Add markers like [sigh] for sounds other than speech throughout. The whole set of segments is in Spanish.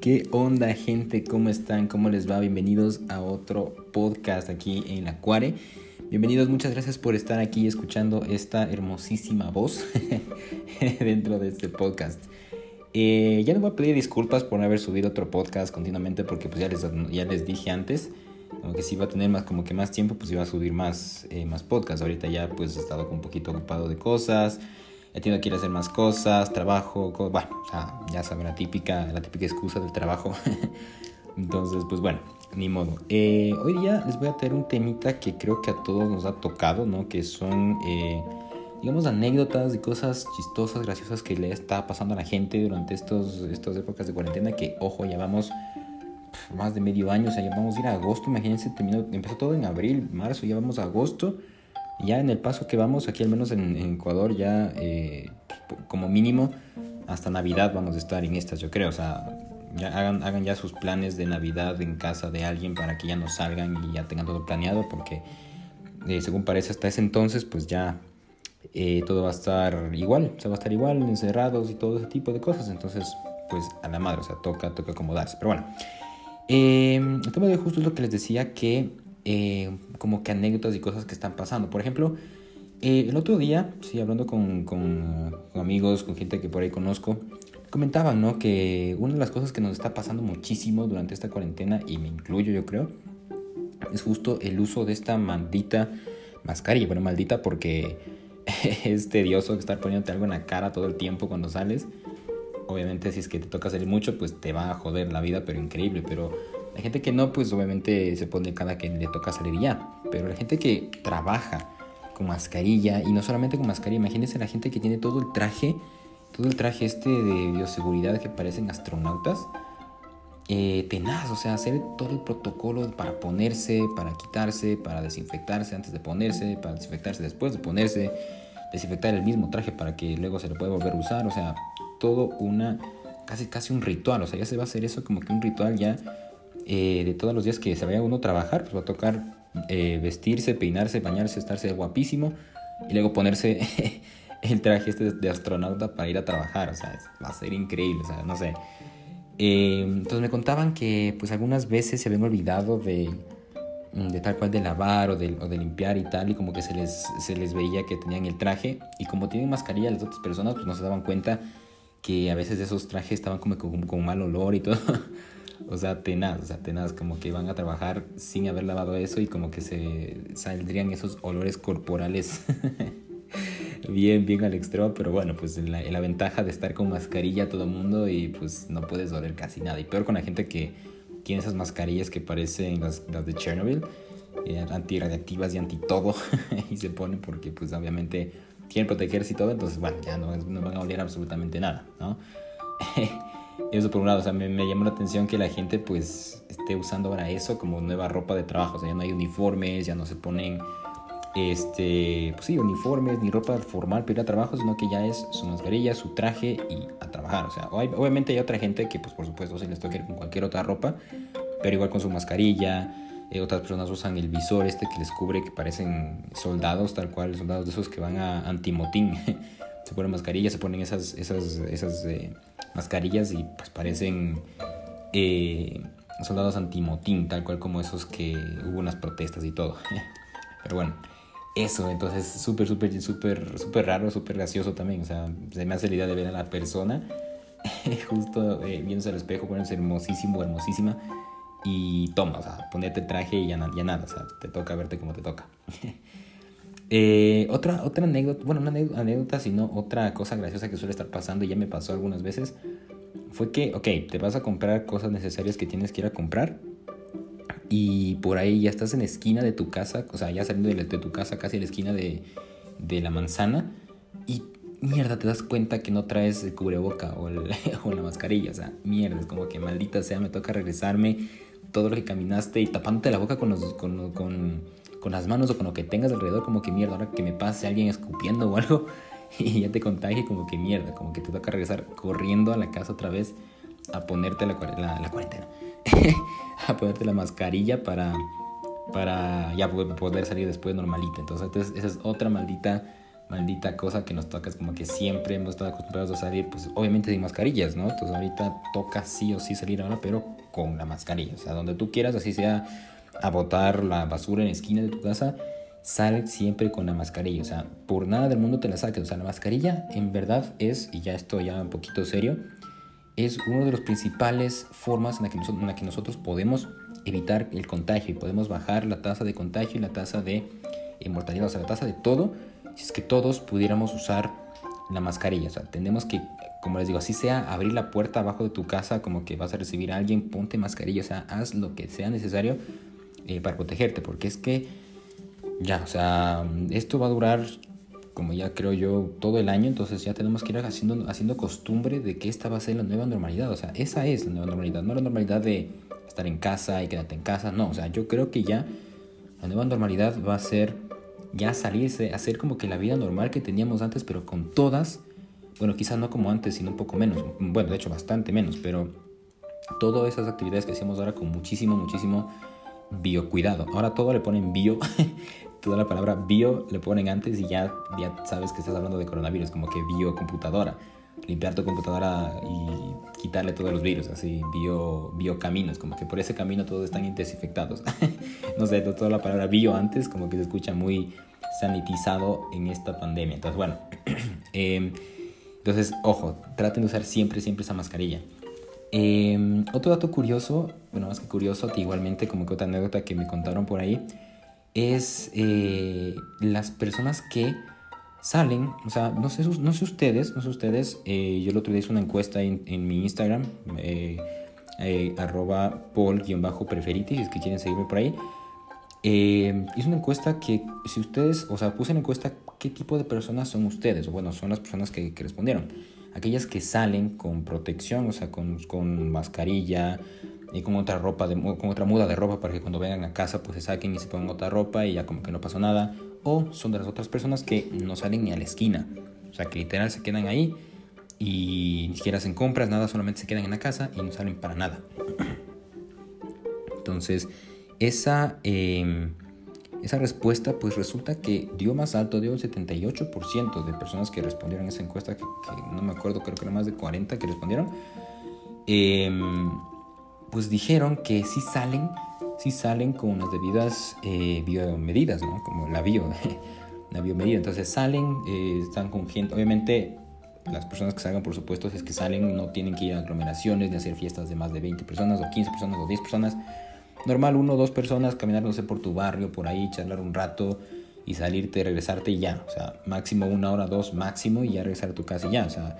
¿Qué onda gente? ¿Cómo están? ¿Cómo les va? Bienvenidos a otro podcast aquí en la Cuare. Bienvenidos, muchas gracias por estar aquí escuchando esta hermosísima voz [laughs] dentro de este podcast. Eh, ya les voy a pedir disculpas por no haber subido otro podcast continuamente porque pues ya les, ya les dije antes como que si iba a tener más como que más tiempo pues iba a subir más, eh, más podcasts. Ahorita ya pues he estado un poquito ocupado de cosas he tenido que ir a hacer más cosas, trabajo, bueno, o sea, ya saben, la típica, la típica excusa del trabajo. [laughs] Entonces, pues bueno, ni modo. Eh, hoy día les voy a traer un temita que creo que a todos nos ha tocado, ¿no? Que son, eh, digamos, anécdotas y cosas chistosas, graciosas que le está pasando a la gente durante estos, estas épocas de cuarentena. Que, ojo, ya vamos más de medio año, o sea, ya vamos a ir a agosto, imagínense, terminó, empezó todo en abril, marzo, ya vamos a agosto ya en el paso que vamos, aquí al menos en, Ecuador, ya eh, como mínimo hasta Navidad vamos a estar en estas, yo creo. O sea, ya hagan, hagan ya sus planes de Navidad en casa de alguien para que ya no salgan y ya tengan todo planeado, porque eh, según parece hasta ese entonces, pues ya eh, todo va a estar igual, o sea, va a estar igual, encerrados y todo ese tipo de cosas. Entonces, pues a la madre, o sea, toca, toca acomodarse. Pero bueno, el tema de justo es lo que les decía que eh, como que anécdotas y cosas que están pasando. Por ejemplo, eh, el otro día, sí, hablando con, con, amigos, con gente que por ahí conozco, comentaban, ¿no? Que una de las cosas que nos está pasando muchísimo durante esta cuarentena, y me incluyo yo creo, es justo el uso de esta maldita mascarilla. Bueno, maldita porque [laughs] es tedioso estar poniéndote algo en la cara todo el tiempo cuando sales. Obviamente si es que te toca salir mucho, pues te va a joder la vida, pero increíble. Pero la gente que no, pues obviamente se pone cada que le toca salir ya. Pero la gente que trabaja con mascarilla, y no solamente con mascarilla, imagínense la gente que tiene todo el traje, todo el traje este de bioseguridad que parecen astronautas. Eh, tenaz, o sea, hacer todo el protocolo para ponerse, para quitarse, para desinfectarse antes de ponerse, para desinfectarse después de ponerse, desinfectar el mismo traje para que luego se lo pueda volver a usar, o sea, todo una, casi casi un ritual, o sea, ya se va a hacer eso como que un ritual ya eh, de todos los días que se vaya uno a trabajar, pues va a tocar eh, vestirse, peinarse, bañarse, estarse guapísimo y luego ponerse [laughs] el traje este de astronauta para ir a trabajar, o sea, va a ser increíble, o sea, no sé. Eh, entonces me contaban que pues algunas veces se habían olvidado de, mm, de tal cual de lavar o de, o de, limpiar y tal, y como que se les, se les veía que tenían el traje, y como tienen mascarilla las otras personas, pues no se daban cuenta que a veces esos trajes estaban como con, mal olor y todo. [laughs] O sea, tenaz, o sea, tenaz, como que van a trabajar sin haber lavado eso y como que se saldrían esos olores corporales [laughs] bien, bien al extremo, pero bueno, pues la, ventaja de estar con mascarilla todo el mundo y pues no puedes oler casi nada. Y peor con la gente que tiene esas mascarillas que parecen las, de Chernobyl, eh, y anti todo, [laughs] y se ponen porque pues obviamente quieren protegerse y todo, entonces bueno, ya no, no van a oler absolutamente nada, ¿no? [laughs] Eso por un lado, o sea, me, me, llamó la atención que la gente pues esté usando ahora eso como nueva ropa de trabajo, o sea, ya no hay uniformes, ya no se ponen, este, pues sí, uniformes ni ropa formal para ir a trabajo, sino que ya es su mascarilla, su traje y a trabajar, o sea, obviamente hay otra gente que pues por supuesto se les toca ir con cualquier otra ropa, pero igual con su mascarilla, eh, otras personas usan el visor este que les cubre que parecen soldados, tal cual, soldados de esos que van a antimotín. [laughs] se ponen mascarillas, se ponen esas, esas, esas eh, mascarillas y pues parecen eh, soldados antimotín, tal cual como esos que hubo unas protestas y todo. [laughs] Pero bueno, eso, entonces súper, súper, súper, súper raro, súper gracioso también. O sea, se me hace la idea de ver a la persona [laughs] justo eh, viéndose al espejo, poniéndose hermosísimo, hermosísima. Y toma, o sea, ponete el traje y ya, nada, o sea, te toca verte como te toca. [laughs] Eh, otra, otra anécdota, bueno, una anécdota, sino otra cosa graciosa que suele estar pasando y ya me pasó algunas veces, fue que, ok, te vas a comprar cosas necesarias que tienes que ir a comprar y por ahí ya estás en la esquina de tu casa, o sea, ya saliendo de, tu casa casi a la esquina de, de, la manzana y mierda, te das cuenta que no traes el cubreboca o, [laughs] o la mascarilla, o sea, mierda, es como que maldita sea, me toca regresarme todo lo que caminaste y tapándote la boca con los... con, con con las manos o con lo que tengas alrededor, como que mierda, ahora que me pase alguien escupiendo o algo [laughs] y ya te contagie, como que mierda, como que te toca regresar corriendo a la casa otra vez a ponerte la, la, cuarentena, [laughs] a ponerte la mascarilla para, para ya poder salir después normalita. Entonces, esa es otra maldita maldita cosa que nos toca es como que siempre hemos estado acostumbrados a salir, pues obviamente sin mascarillas, ¿no? Entonces ahorita toca sí o sí salir ahora, pero con la mascarilla, o sea, donde tú quieras, así sea a botar la basura en la esquina de tu casa, sale siempre con la mascarilla, o sea, por nada del mundo te la saques, o sea, la mascarilla en verdad es, y ya esto ya un poquito serio, es una de las principales formas en la, que nosotros, podemos evitar el contagio. Y podemos bajar la tasa de contagio y la tasa de mortalidad, o sea, la tasa de todo, si es que todos pudiéramos usar la mascarilla, o sea, tenemos que, como les digo, así sea, abrir la puerta abajo de tu casa, como que vas a recibir a alguien, ponte mascarilla, o sea, haz lo que sea necesario eh, para protegerte, porque es que ya, o sea, esto va a durar, como ya creo yo, todo el año, entonces ya tenemos que ir haciendo, haciendo costumbre de que esta va a ser la nueva normalidad, o sea, esa es la nueva normalidad, no la normalidad de estar en casa y quedarte en casa, no, o sea, yo creo que ya la nueva normalidad va a ser ya salirse, hacer como que la vida normal que teníamos antes, pero con todas, bueno, quizás no como antes, sino un poco menos, bueno, de hecho bastante menos, pero todas esas actividades que hacíamos ahora con muchísimo, muchísimo biocuidado. Ahora todo le ponen bio, [laughs] toda la palabra bio le ponen antes y ya, ya sabes que estás hablando de coronavirus, como que biocomputadora. Limpiar tu computadora y quitarle todos los virus, así, bio, bio caminos, como que por ese camino todos están desinfectados. [laughs] no sé, toda la palabra bio antes como que se escucha muy sanitizado en esta pandemia. Entonces, bueno, [clears throat] em, entonces, ojo, traten de usar siempre, siempre esa mascarilla. Em, otro dato curioso, bueno, más que curioso, igualmente como que otra anécdota que me contaron por ahí, es eh, las personas que salen, o sea, no sé, no sé ustedes, no sé ustedes, eh, yo el otro día hice una encuesta en, mi Instagram, eh, arroba paul-preferiti, si es que quieren seguirme por ahí. Hice una encuesta que, si ustedes, o sea, puse en encuesta qué tipo de personas son ustedes, o bueno, son las personas que, que respondieron. Aquellas que salen con protección, o sea, con, con mascarilla, y con otra ropa, de, con otra muda de ropa para que cuando vengan a casa pues se saquen y se pongan otra ropa y ya como que no pasó nada. O son de las otras personas que no salen ni a la esquina. O sea, que literal se quedan ahí y ni siquiera hacen compras, nada, solamente se quedan en la casa y no salen para nada. [clears throat] Entonces, esa, em, esa respuesta pues resulta que dio más alto, dio el 78% de personas que respondieron a esa encuesta, que, no me acuerdo, creo que era más de 40 que respondieron. Eh, pues dijeron que sí salen, sí salen con unas debidas eh, biomedidas, ¿no? Como la bio, [laughs] la biomedida. Entonces salen, eh, están con gente, obviamente las personas que salgan, por supuesto, es que salen, no tienen que ir a aglomeraciones, ni hacer fiestas de más de 20 personas, o 15 personas, o 10 personas. Normal, uno o dos personas, caminar, no sé, por tu barrio, por ahí, charlar un rato y salirte, regresarte y ya. O sea, máximo una hora, dos, máximo, y ya regresar a tu casa y ya. O sea,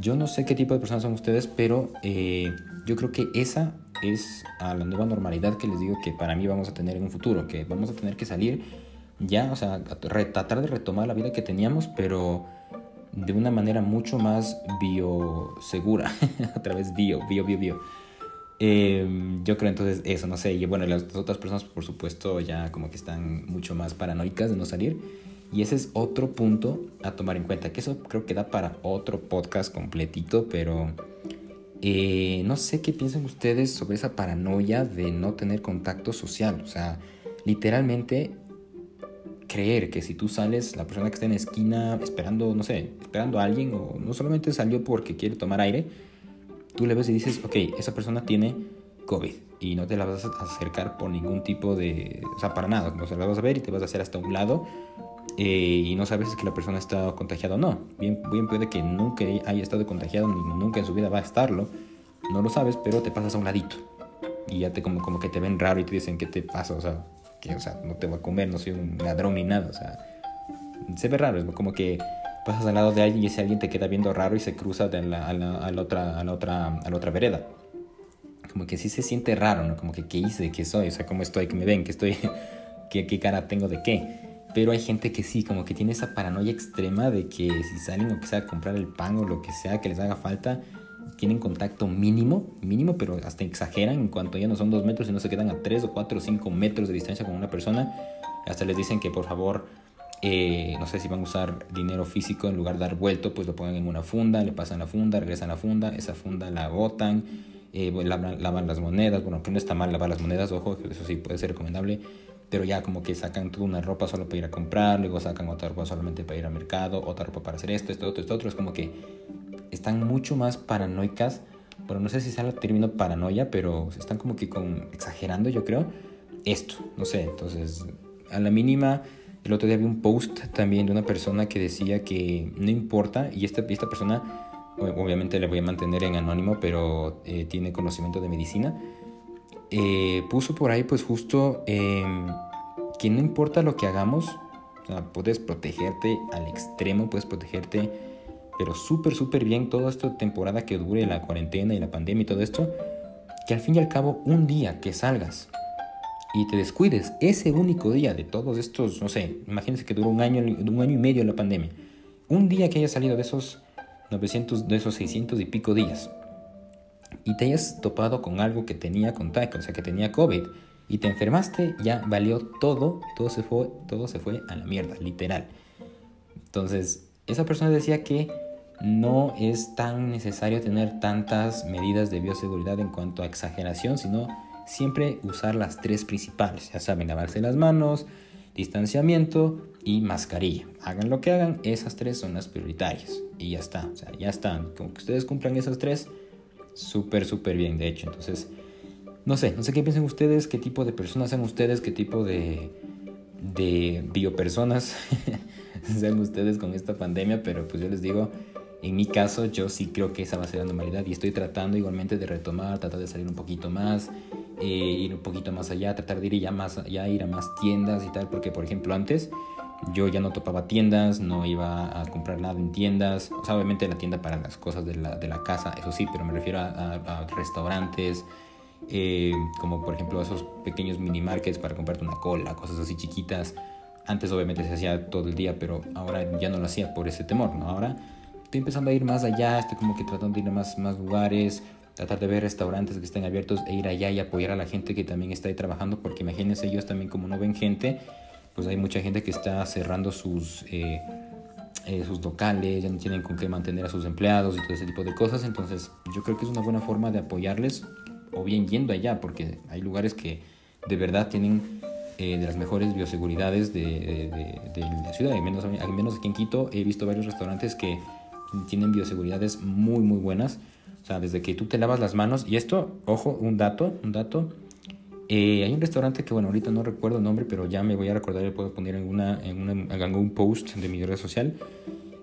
yo no sé qué tipo de personas son ustedes, pero eh, yo creo que esa es a la nueva normalidad que les digo que para mí vamos a tener en un futuro, que vamos a tener que salir ya, o sea, tratar de retomar la vida que teníamos, pero de una manera mucho más biosegura, [laughs] a través bio, bio, bio, bio. Em, yo creo entonces eso, no sé, y bueno, las otras personas por supuesto ya como que están mucho más paranoicas de no salir. Y ese es otro punto a tomar en cuenta, que eso creo que da para otro podcast completito, pero eh, no sé qué piensan ustedes sobre esa paranoia de no tener contacto social. O sea, literalmente creer que si tú sales, la persona que está en la esquina esperando, no sé, esperando a alguien, o no solamente salió porque quiere tomar aire, tú le ves y dices, ok, esa persona tiene COVID y no te la vas a acercar por ningún tipo de, o sea, para nada, o sea, la vas a ver y te vas a hacer hasta un lado eh, y no sabes si la persona está contagiada o no. Bien, bien puede que nunca haya estado contagiado ni nunca en su vida va a estarlo. No lo sabes, pero te pasas a un ladito. Y ya te como, como que te ven raro y te dicen, ¿qué te pasa? O sea, que, o sea, no te voy a comer, no soy un ladrón ni nada. O sea, se ve raro. Es como que pasas al lado de alguien y ese alguien te queda viendo raro y se cruza de la, a, la, a, la, otra, a, la, otra, a la otra vereda. Como que sí se siente raro, ¿no? Como que, ¿qué hice? ¿Qué soy? O sea, ¿cómo estoy? ¿Qué me ven? ¿Qué estoy? [laughs] ¿Qué, qué cara tengo de qué? Pero hay gente que sí, como que tiene esa paranoia extrema de que si salen o que sea a comprar el pan o lo que sea que les haga falta, tienen contacto mínimo, mínimo, pero hasta exageran en cuanto ya no son dos metros y no se quedan a tres o cuatro o cinco metros de distancia con una persona. Hasta les dicen que por favor, eh, no sé si van a usar dinero físico en lugar de dar vuelto, pues lo pongan en una funda, le pasan la funda, regresan la funda, esa funda la botan, eh, lavan, lavan, las monedas. Bueno, que no está mal lavar las monedas, ojo, eso sí puede ser recomendable pero ya como que sacan toda una ropa solo para ir a comprar, luego sacan otra ropa solamente para ir al mercado, otra ropa para hacer esto, esto, otro, esto, otro. Es como que están mucho más paranoicas. Bueno, no sé si sea el término paranoia, pero están como que exagerando, yo creo, esto. No sé, entonces, a la mínima, el otro día vi un post también de una persona que decía que no importa, y esta, esta persona, obviamente le voy a mantener en anónimo, pero eh, tiene conocimiento de medicina eh, puso por ahí pues justo em, que no importa lo que hagamos, puedes protegerte al extremo, puedes protegerte, pero súper, súper bien toda esta temporada que dure la cuarentena y la pandemia y todo esto, que al fin y al cabo un día que salgas y te descuides, ese único día de todos estos, no sé, imagínense que duró un año, un año y medio la pandemia, un día que haya salido de esos 900, de esos 600 y pico días, y te hayas topado con algo que tenía contacto, o sea, que tenía COVID, y te enfermaste, ya valió todo, todo se fue, todo se fue a la mierda, literal. Entonces, esa persona decía que no es tan necesario tener tantas medidas de bioseguridad en cuanto a exageración, sino siempre usar las tres principales. Ya saben, lavarse las manos, distanciamiento y mascarilla. Hagan lo que hagan, esas tres son las prioritarias. Y ya está, o sea, ya están. Como que ustedes cumplan esas tres, súper, súper bien, de hecho. Entonces, no sé, no sé qué piensan ustedes, qué tipo de personas sean ustedes, qué tipo de, de biopersonas [laughs] sean ustedes con esta pandemia, pero pues yo les digo, en mi caso yo sí creo que esa va a ser la normalidad y estoy tratando igualmente de retomar, tratar de salir un poquito más, eh, ir un poquito más allá, tratar de ir ya más allá, ir a más tiendas y tal, porque por ejemplo antes yo ya no topaba tiendas, no iba a comprar nada en tiendas, o sea, obviamente la tienda para las cosas de la, de la casa, eso sí, pero me refiero a, restaurantes, eh, como por ejemplo esos pequeños mini markets para comprarte una cola, cosas así chiquitas. Antes obviamente se hacía todo el día, pero ahora ya no lo hacía por ese temor, ¿no? Ahora estoy empezando a ir más allá, estoy como que tratando de ir a más, más lugares, tratar de ver restaurantes que estén abiertos e ir allá y apoyar a la gente que también está ahí trabajando, porque imagínense ellos también como no ven gente, pues hay mucha gente que está cerrando sus, eh, eh, sus locales, ya no tienen con qué mantener a sus empleados y todo ese tipo de cosas. Entonces yo creo que es una buena forma de apoyarles o bien yendo allá, porque hay lugares que de verdad tienen eh, de las mejores bioseguridades de, la ciudad. Al menos, al menos aquí en Quito he visto varios restaurantes que tienen bioseguridades muy, muy buenas. O sea, desde que tú te lavas las manos, y esto, ojo, un dato, un dato, eh, hay un restaurante que, bueno, ahorita no recuerdo el nombre, pero ya me voy a recordar y puedo poner en, una, en, una, en algún post de mi red social.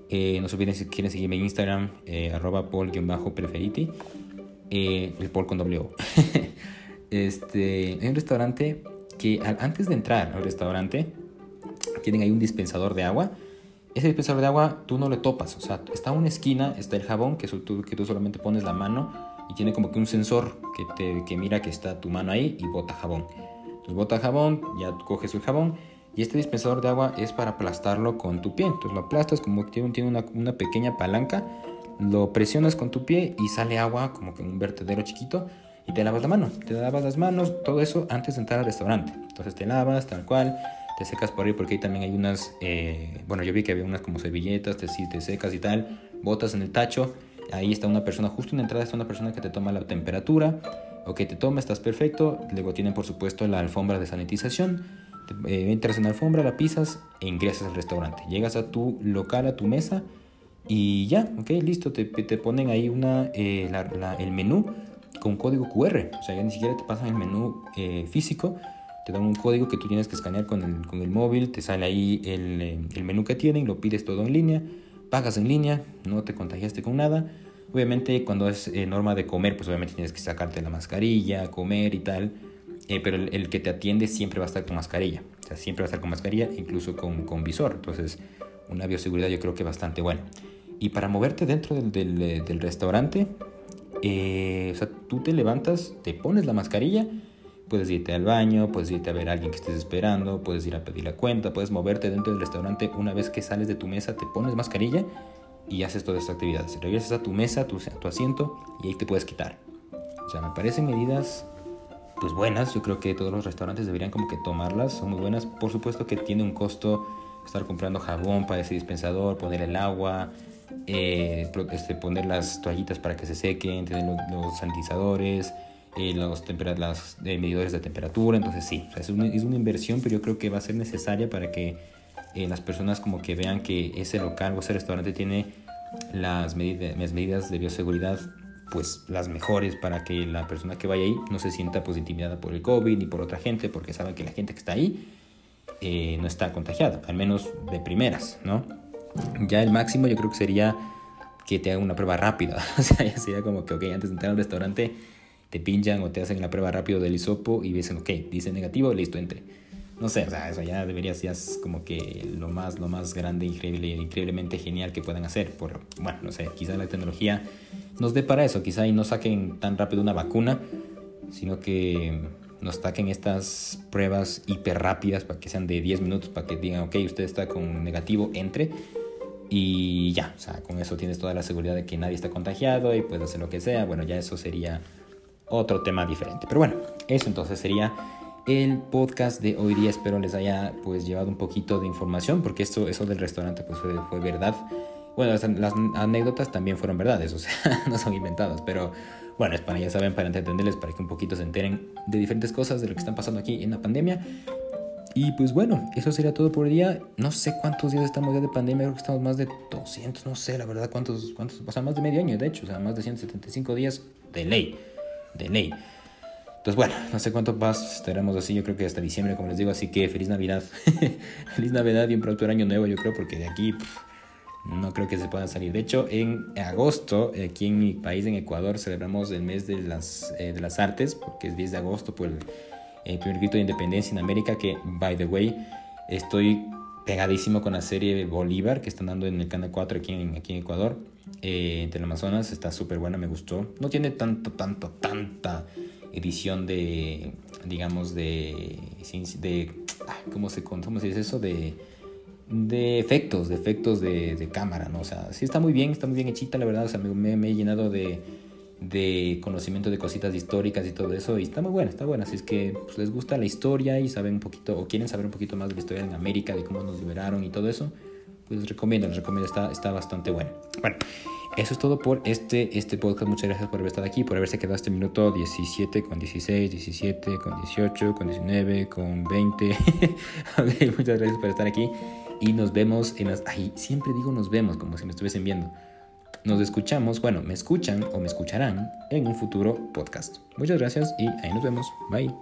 Eh, no se olviden si quieren seguirme en Instagram, eh, arroba paul-preferiti, eh, el Paul con W. [laughs] este, hay un restaurante que antes de entrar al restaurante tienen ahí un dispensador de agua. Ese dispensador de agua tú no le topas, o sea, está una esquina, está el jabón, que, que tú solamente pones la mano y tiene como que un sensor que, te, que mira que está tu mano ahí y bota jabón. Entonces bota jabón, ya coges el jabón y este dispensador de agua es para aplastarlo con tu pie. Entonces lo aplastas como que tiene una, una, pequeña palanca, lo presionas con tu pie y sale agua como que en un vertedero chiquito y te lavas la mano. Te lavas las manos, todo eso antes de entrar al restaurante. Entonces te lavas tal cual, te secas por ahí porque ahí también hay unas, eh, bueno yo vi que había unas como servilletas, te, te secas y tal, botas en el tacho ahí está una persona, justo en la entrada está una persona que te toma la temperatura, o que te toma, estás perfecto, luego tienen por supuesto la alfombra de sanitización, eh, entras en la alfombra, la pisas e ingresas al restaurante, llegas a tu local, a tu mesa y ya, ok, listo, te, te ponen ahí una, eh, el menú con código QR, o sea, ya ni siquiera te pasan el menú eh, físico, te dan un código que tú tienes que escanear con el, con el móvil, te sale ahí el, el menú que tienen, lo pides todo en línea, pagas en línea, no te contagiaste con nada. Obviamente cuando es eh, norma de comer, pues obviamente tienes que sacarte la mascarilla, comer y tal. Eh, pero el, que te atiende siempre va a estar con mascarilla. O sea, siempre va a estar con mascarilla, incluso con, con visor. Entonces, una bioseguridad yo creo que bastante buena. Y para moverte dentro del, del, eh, del restaurante, o sea, tú te levantas, te pones la mascarilla Puedes irte al baño, puedes irte a ver a alguien que estés esperando, puedes ir a pedir la cuenta, puedes moverte dentro del restaurante. Una vez que sales de tu mesa, te pones mascarilla y haces todas estas actividades. Regresas a tu mesa, a tu, tu asiento y ahí te puedes quitar. O sea, me parecen medidas pues buenas. Yo creo que todos los restaurantes deberían como que tomarlas. Son muy buenas. Por supuesto que tiene un costo estar comprando jabón para ese dispensador, poner el agua, eh, este, poner las toallitas para que se sequen, tener los, los sanitizadores eh, los las, medidores de temperatura, entonces sí, es, una, es, una, inversión, pero yo creo que va a ser necesaria para que las personas como que vean que ese local o ese restaurante tiene las, las medidas de bioseguridad pues las mejores para que la persona que vaya ahí no se sienta positivada por el COVID ni por otra gente, porque sabe que la gente que está ahí eh, no está contagiada, al menos de primeras, ¿no? Ya el máximo yo creo que sería que te hagan una prueba rápida, [laughs] o sea, ya sería como que, ok, antes de entrar al restaurante te pinchan o te hacen la prueba rápido del hisopo y dicen, ok, dice negativo, listo, entre. No sé, o sea, eso ya debería ser como que lo más, lo más grande, increíble, increíblemente genial que puedan hacer. Por, bueno, no sé, quizá la tecnología nos dé para eso, quizá y no saquen tan rápido una vacuna, sino que nos saquen estas pruebas hiper rápidas para que sean de 10 minutos, para que digan, ok, usted está con negativo, entre. Y ya, o sea, con eso tienes toda la seguridad de que nadie está contagiado y puedes hacer lo que sea. Bueno, ya eso sería otro tema diferente. Pero bueno, eso entonces sería el podcast de hoy día. Espero les haya pues llevado un poquito de información porque esto, eso del restaurante pues fue, fue verdad. Bueno, las, anécdotas también fueron verdades, o sea, [laughs] no son inventadas, pero bueno, es para, ya saben, para entenderles, para que un poquito se enteren de diferentes cosas de lo que están pasando aquí en la pandemia. Y pues bueno, eso sería todo por el día. No sé cuántos días estamos ya de pandemia, creo que estamos más de 200, no sé la verdad cuántos, cuántos, o sea, más de medio año, de hecho, o sea, más de 175 días de ley, de ley. Entonces, bueno, no sé cuánto más estaremos así, yo creo que hasta diciembre, como les digo, así que feliz Navidad. [laughs] feliz Navidad y un próspero año nuevo, yo creo, porque de aquí no creo que se pueda salir. De hecho, en agosto, aquí en mi país, en Ecuador, celebramos el mes de las, eh, de las artes, porque es 10 de agosto, por el, primer grito de independencia en América, que, by the way, estoy pegadísimo con la serie Bolívar, que están dando en el Canal 4 aquí en, aquí en Ecuador, eh, el Amazonas, está súper buena, me gustó. No tiene tanto, tanto, tanta edición de, digamos, de, de ¿cómo se, cómo se dice eso? De de efectos, de efectos de, cámara, ¿no? O sea, sí está muy bien, está muy bien hechita, la verdad, o sea, me, me he llenado de, de, conocimiento de cositas históricas y todo eso, y está muy buena, está buena, así es que pues, les gusta la historia y saben un poquito, o quieren saber un poquito más de la historia en América, de cómo nos liberaron y todo eso, pues les recomiendo, les recomiendo, está, está bastante bueno. Bueno, eso es todo por este, este podcast. Muchas gracias por haber estado aquí, por haberse quedado este minuto 17, con 16, 17, con 18, con 19, con 20. [laughs] muchas gracias por estar aquí y nos vemos en las... Ay, siempre digo nos vemos como si me estuviesen viendo. Nos escuchamos, bueno, me escuchan o me escucharán en un futuro podcast. Muchas gracias y ahí nos vemos. Bye.